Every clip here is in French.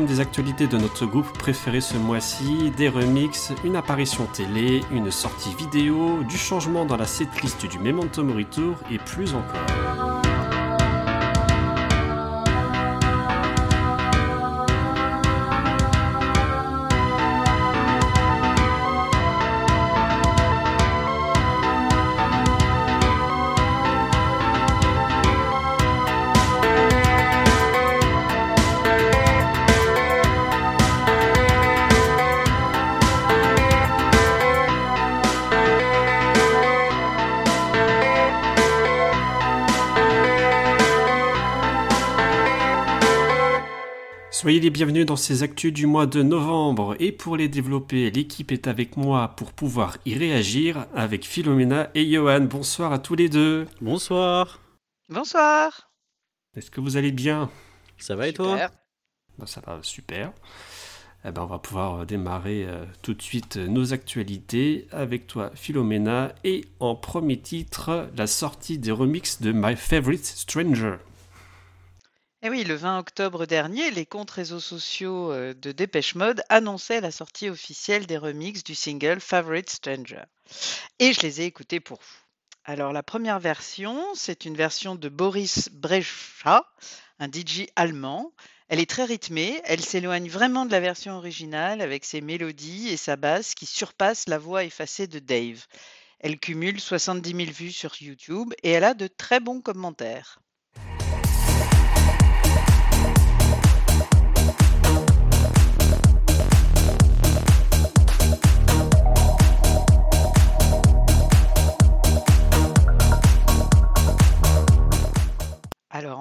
des actualités de notre groupe préféré ce mois-ci, des remixes, une apparition télé, une sortie vidéo, du changement dans la setlist du Memento Mori Tour et plus encore. Soyez les bienvenus dans ces actus du mois de novembre et pour les développer, l'équipe est avec moi pour pouvoir y réagir avec Philomena et Johan. Bonsoir à tous les deux. Bonsoir. Bonsoir. Est-ce que vous allez bien? Ça va et toi? Ben, Ça va super. Eh ben, on va pouvoir euh, démarrer euh, tout de suite euh, nos actualités avec toi Philomena et en premier titre la sortie des remixes de My Favorite Stranger. Eh oui, le 20 octobre dernier, les comptes réseaux sociaux euh, de Dépêche Mode annonçaient la sortie officielle des remixes du single Favorite Stranger. Et je les ai écoutés pour vous. Alors la première version, c'est une version de Boris Brejcha, un DJ allemand. Elle est très rythmée, elle s'éloigne vraiment de la version originale avec ses mélodies et sa basse qui surpassent la voix effacée de Dave. Elle cumule 70 000 vues sur YouTube et elle a de très bons commentaires.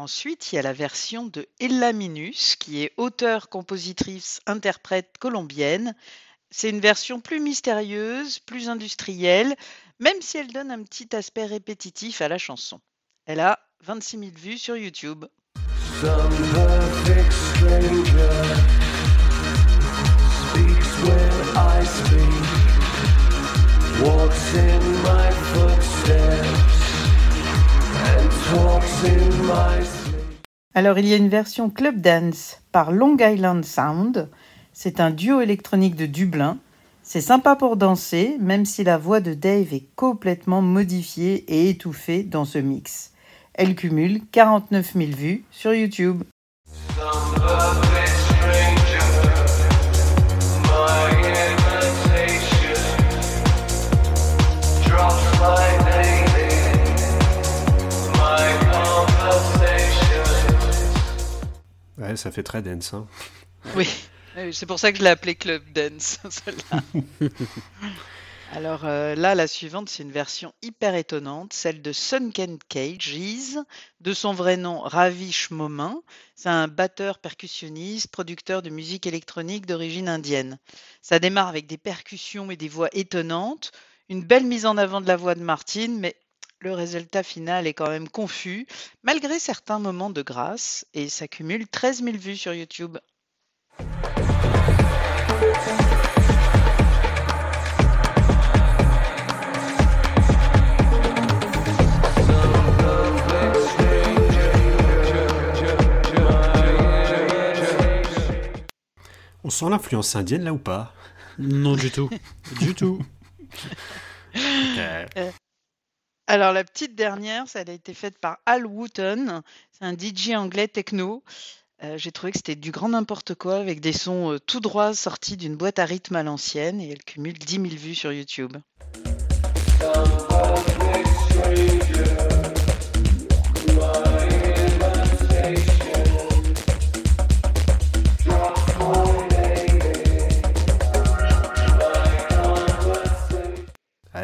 Ensuite, il y a la version de Ella Minus, qui est auteure, compositrice, interprète colombienne. C'est une version plus mystérieuse, plus industrielle, même si elle donne un petit aspect répétitif à la chanson. Elle a 26 000 vues sur YouTube. Some Alors il y a une version club dance par Long Island Sound. C'est un duo électronique de Dublin. C'est sympa pour danser, même si la voix de Dave est complètement modifiée et étouffée dans ce mix. Elle cumule 49 000 vues sur YouTube. Ça fait très dance. Hein. Oui, c'est pour ça que je l'ai appelé Club Dance, Alors euh, là, la suivante, c'est une version hyper étonnante, celle de Sunken Cages, de son vrai nom Ravish Momin. C'est un batteur percussionniste, producteur de musique électronique d'origine indienne. Ça démarre avec des percussions et des voix étonnantes, une belle mise en avant de la voix de Martine, mais le résultat final est quand même confus, malgré certains moments de grâce, et s'accumule 13 000 vues sur YouTube. On sent l'influence indienne là ou pas? Non du tout. du tout. Euh, alors la petite dernière, ça a été faite par Al Wooten. C'est un DJ anglais techno. Euh, j'ai trouvé que c'était du grand n'importe quoi avec des sons euh, tout droits sortis d'une boîte à rythme à l'ancienne et elle cumule 10 000 vues sur YouTube.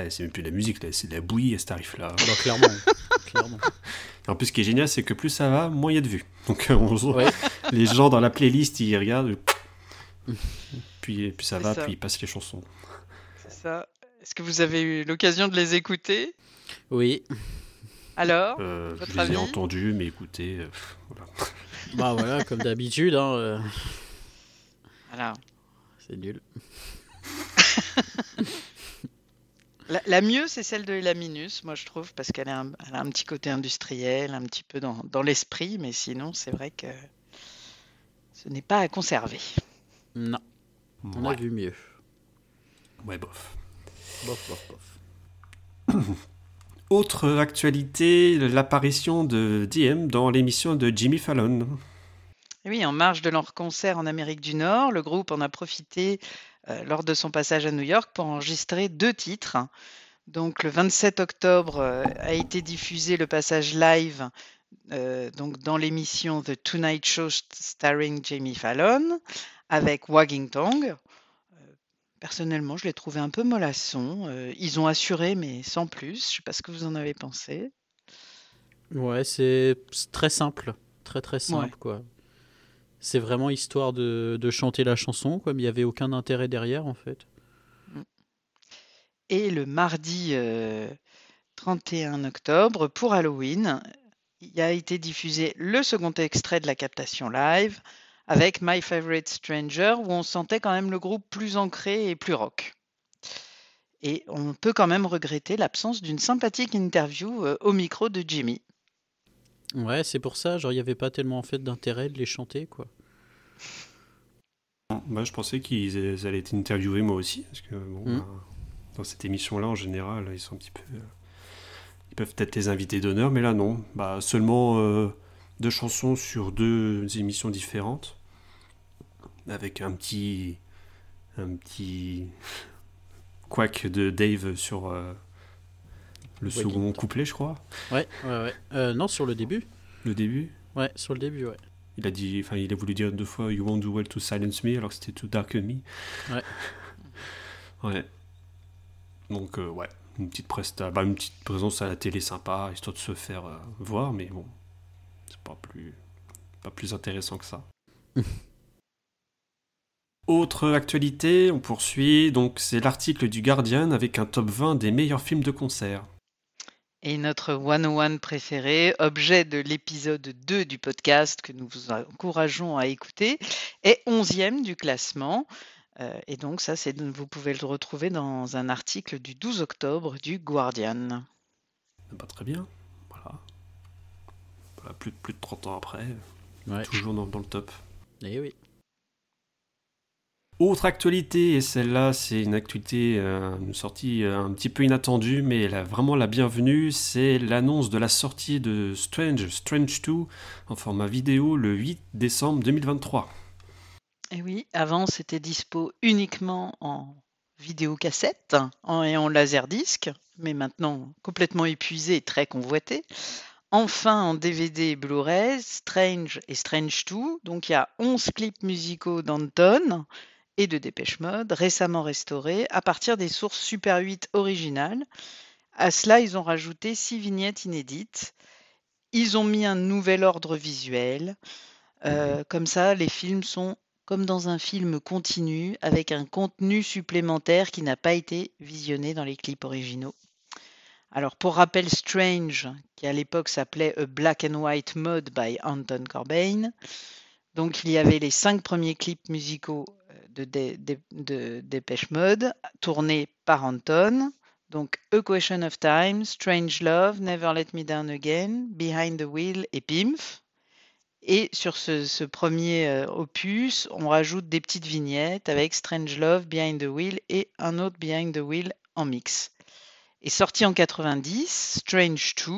C'est même plus de la musique, c'est de la bouillie à ce tarif-là. Bah, clairement. clairement. en plus, ce qui est génial, c'est que plus ça va, moins il y a de vues. Donc, on, les gens dans la playlist, ils regardent, puis, puis ça va, puis ils passent les chansons. C'est ça. Est-ce que vous avez eu l'occasion de les écouter? Oui. Alors euh, Je les ai entendus, mais écoutez, euh, voilà. Bah voilà, comme d'habitude. Hein, euh. Voilà. C'est nul. La, mieux, c'est celle de Elaminus, moi je trouve, parce qu'elle a, un petit côté industriel, un petit peu dans, l'esprit, mais sinon, c'est vrai que ce n'est pas à conserver. Non, on a vu mieux. ouais, bof. Bof, bof, bof. Autre actualité, l'apparition de DM dans l'émission de Jimmy Fallon. Oui, en marge de leur concert en Amérique du Nord, le groupe en a profité euh, lors de son passage à New York pour enregistrer deux titres. Donc le 27 octobre euh, a été diffusé le passage live euh, donc dans l'émission The Tonight Show starring Jamie Fallon avec Wagging Tongue. Euh, Personnellement, je l'ai trouvé un peu mollasson. Euh, ils ont assuré, mais sans plus. Je ne sais pas ce que vous en avez pensé. Ouais, c'est c'est très simple. Très très simple, quoi. C'est vraiment histoire de, chanter la chanson, quoi, il n'y avait aucun intérêt derrière, en fait. Et le mardi euh, 31 octobre, pour Halloween, il a été diffusé le second extrait de la captation live avec My Favorite Stranger, où on sentait quand même le groupe plus ancré et plus rock. Et on peut quand même regretter l'absence d'une sympathique interview euh, au micro de Jimmy. Ouais, c'est pour ça, genre, il n'y avait pas tellement en fait d'intérêt de les chanter, quoi. Moi, je pensais qu'ils ils allaient être interviewés moi aussi, parce que bon, Mm. bah, dans cette émission-là, en général, ils sont un petit peu, euh, ils peuvent être les invités d'honneur, mais là non. Bah seulement euh, deux chansons sur deux émissions différentes, avec un petit, un petit quack de Dave sur euh, le second couplet, je crois, Ouais, ouais, ouais. Euh, non, sur le début. le début. Ouais, sur le début, ouais. Il a dit, enfin, il a voulu dire deux fois You won't do well to silence me, alors que c'était Too dark me. Ouais. ouais. Donc, euh, ouais, une petite presta, bah, une petite présence à la télé sympa, histoire de se faire euh, voir, mais bon, c'est pas plus, pas plus intéressant que ça. Autre actualité, on poursuit, donc c'est l'article du Guardian avec un top 20 des meilleurs films de concert. Et notre 101 préféré, objet de l'épisode 2 du podcast que nous vous encourageons à écouter, est 11e du classement. Euh, et donc ça, c'est, vous pouvez le retrouver dans un article du 12 octobre du Guardian. Pas très bien, voilà. Voilà, plus, plus de 30 ans après, Ouais. toujours dans- dans le top. Et oui. Autre actualité, et celle-là, c'est une actualité, euh, une sortie euh, un petit peu inattendue, mais vraiment la bienvenue, c'est l'annonce de la sortie de Strange, Strange 2, en format vidéo, le 8 décembre 2023. Et oui, avant c'était dispo uniquement en vidéocassette en, et en laserdisc, mais maintenant complètement épuisé et très convoité. Enfin en DVD et Blu-ray, Strange et Strange 2. Donc il y a 11 clips musicaux d'Anton et de Dépêche Mode, récemment restaurés à partir des sources Super 8 originales. À cela, ils ont rajouté 6 vignettes inédites. Ils ont mis un nouvel ordre visuel. Euh, comme ça, les films sont comme dans un film continu avec un contenu supplémentaire qui n'a pas été visionné dans les clips originaux. Alors pour rappel, Strange, qui à l'époque s'appelait A Black and White Mode by Anton Corbijn, donc il y avait les cinq premiers clips musicaux de, de Dépêche Mode tournés par Anton. Donc A Question of Time, Strange Love, Never Let Me Down Again, Behind the Wheel et Pimph. Et sur ce, premier euh, opus, on rajoute des petites vignettes avec Strange Love, Behind the Wheel et un autre Behind the Wheel en mix. Et sorti en 90, Strange 2,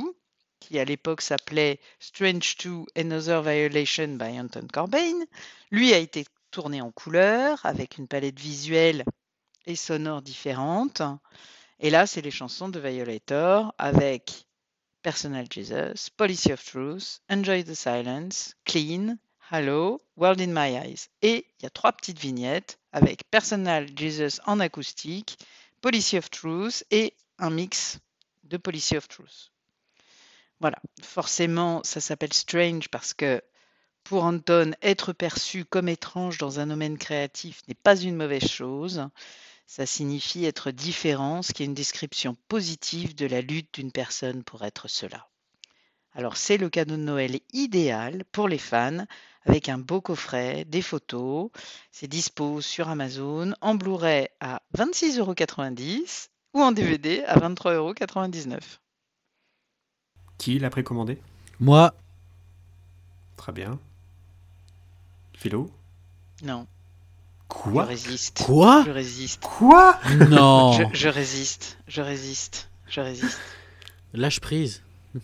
qui à l'époque s'appelait Strange 2 Another Violation by Anton Corbijn, lui a été tourné en couleur avec une palette visuelle et sonore différente. Et là, c'est les chansons de Violator avec Personal Jesus, Policy of Truth, Enjoy the Silence, Clean, Hello, World in My Eyes. Et il y a trois petites vignettes avec Personal Jesus en acoustique, Policy of Truth et un mix de Policy of Truth. Voilà, forcément, ça s'appelle Strange parce que pour Anton, être perçu comme étrange dans un domaine créatif n'est pas une mauvaise chose. Ça signifie être différent, ce qui est une description positive de la lutte d'une personne pour être cela. Alors c'est le cadeau de Noël idéal pour les fans, avec un beau coffret, des photos. C'est dispo sur Amazon en Blu-ray à 26,90€ ou en DVD à 23,99€. Qui l'a précommandé? Moi, Très bien. Philo Non. Quoi Je résiste. Quoi Je résiste. Quoi Non Je, je résiste. Je résiste. Je résiste. Lâche prise.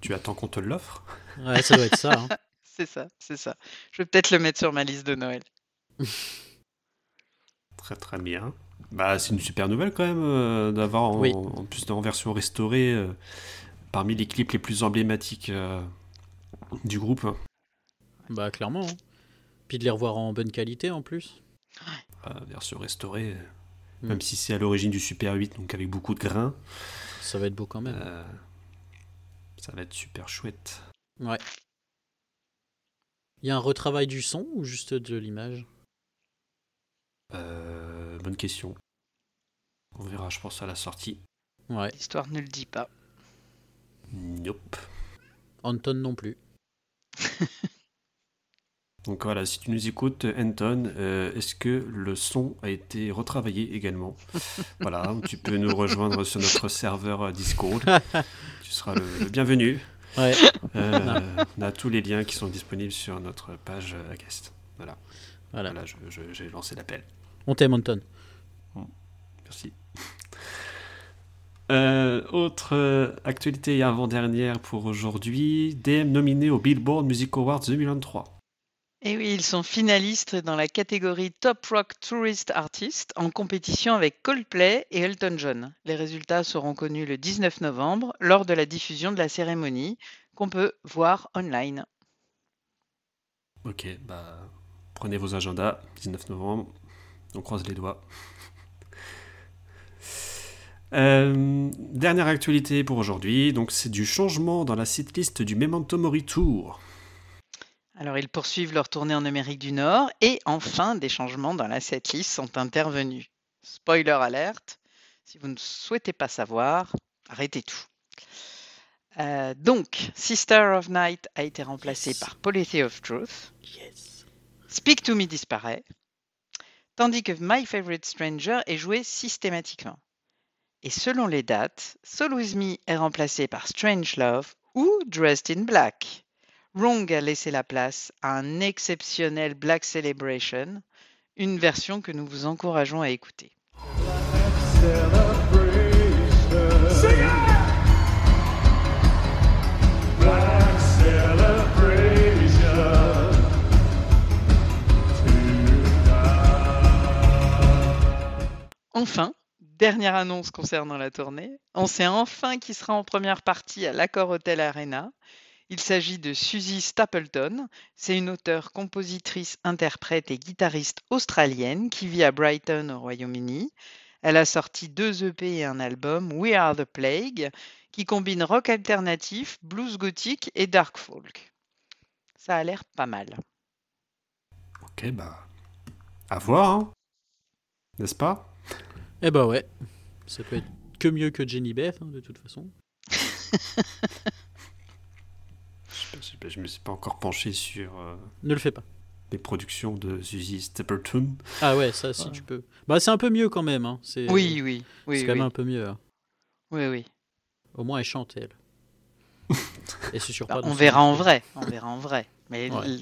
Tu attends qu'on te l'offre Ouais, ça doit être ça. hein. C'est ça, c'est ça. Je vais peut-être le mettre sur ma liste de Noël. Très très bien. Bah, c'est une super nouvelle quand même euh, d'avoir en, Oui. en plus en version restaurée euh, parmi les clips les plus emblématiques euh, du groupe. Bah, clairement. hein. Puis de les revoir en bonne qualité en plus. Euh, version restaurée, euh, Mm. même si c'est à l'origine du Super 8, donc avec beaucoup de grains, Ça va être beau quand même. euh, ça va être super chouette. Ouais. Il y a un retravail du son ou juste de l'image? Euh, bonne question. On verra, je pense, à la sortie. Ouais. L'histoire ne le dit pas. Nope. Anton non plus. Donc voilà, si tu nous écoutes, Anton, euh, est-ce que le son a été retravaillé également Voilà, tu peux nous rejoindre sur notre serveur euh, Discord. tu seras le, le bienvenu. Ouais. Euh, on a tous les liens qui sont disponibles sur notre page Agast. Voilà, Voilà. voilà j'ai lancé l'appel. On t'aime, Anton. Merci. Euh, autre euh, actualité avant-dernière pour aujourd'hui, DM nominé au Billboard Music Awards 2023. Et Eh oui, ils sont finalistes dans la catégorie Top Rock Tourist Artist en compétition avec Coldplay et Elton John. Les résultats seront connus le 19 novembre lors de la diffusion de la cérémonie qu'on peut voir online. Ok, bah prenez vos agendas, 19 novembre, on croise les doigts. Euh, dernière actualité pour aujourd'hui, donc c'est du changement dans la setlist du Memento Mori Tour. Alors ils poursuivent leur tournée en Amérique du Nord et enfin des changements dans la setlist sont intervenus. Spoiler alerte, si vous ne souhaitez pas savoir, arrêtez tout. Euh, donc, Sister of Night a été remplacé Yes. par Polity of Truth. Yes. Speak to Me disparaît, tandis que My Favorite Stranger est joué systématiquement. Et selon les dates, Soul With Me est remplacé par Strange Love ou Dressed in Black. Wrong a laissé la place à un exceptionnel Black Celebration, une version que nous vous encourageons à écouter. Enfin, dernière annonce concernant la tournée, on sait enfin qui sera en première partie à l'Accor Hotel Arena. Il s'agit de Suzy Stapleton. C'est une auteure, compositrice, interprète et guitariste australienne qui vit à Brighton au Royaume-Uni. Elle a sorti deux EP et un album, We Are the Plague, qui combine rock alternatif, blues gothique et dark folk. Ça a l'air pas mal. Ok, bah à voir, hein. n'est-ce pas? Eh bah ouais. Ça peut être que mieux que Jenny Beth, hein, de toute façon. je, sais pas, je sais pas, je me suis pas encore penché sur euh, Ne le fais pas. les productions de Suzy Stapleton. Ah ouais, ça si Ouais. tu peux. Bah c'est un peu mieux quand même. Hein. C'est, Oui, oui, oui. c'est quand oui. même un peu mieux. hein. oui, oui. Au moins elle chante elle. Et c'est sur Bah, pas on verra en vrai. On verra en vrai. Mais Ouais. l-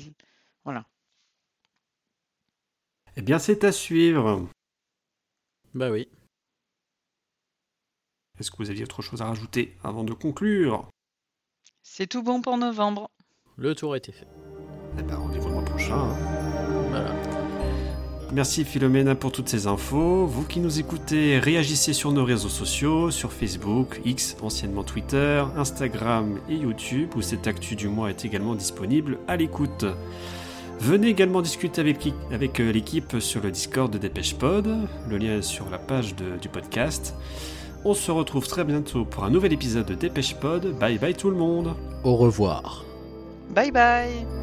Eh bien, c'est à suivre. Bah oui. Est-ce que vous aviez autre chose à rajouter avant de conclure? C'est tout bon pour novembre. Le tour a été fait. Eh ben, rendez-vous le mois prochain. hein. Voilà. Merci Philomena pour toutes ces infos. Vous qui nous écoutez, réagissez sur nos réseaux sociaux, sur Facebook, X, anciennement Twitter, Instagram et YouTube, où cette actu du mois est également disponible à l'écoute. Venez également discuter avec, euh, l'équipe sur le Discord de Dépêche Pod, le lien est sur la page de- du podcast. On se retrouve très bientôt pour un nouvel épisode de Dépêche Pod. Bye bye tout le monde Au revoir. Bye bye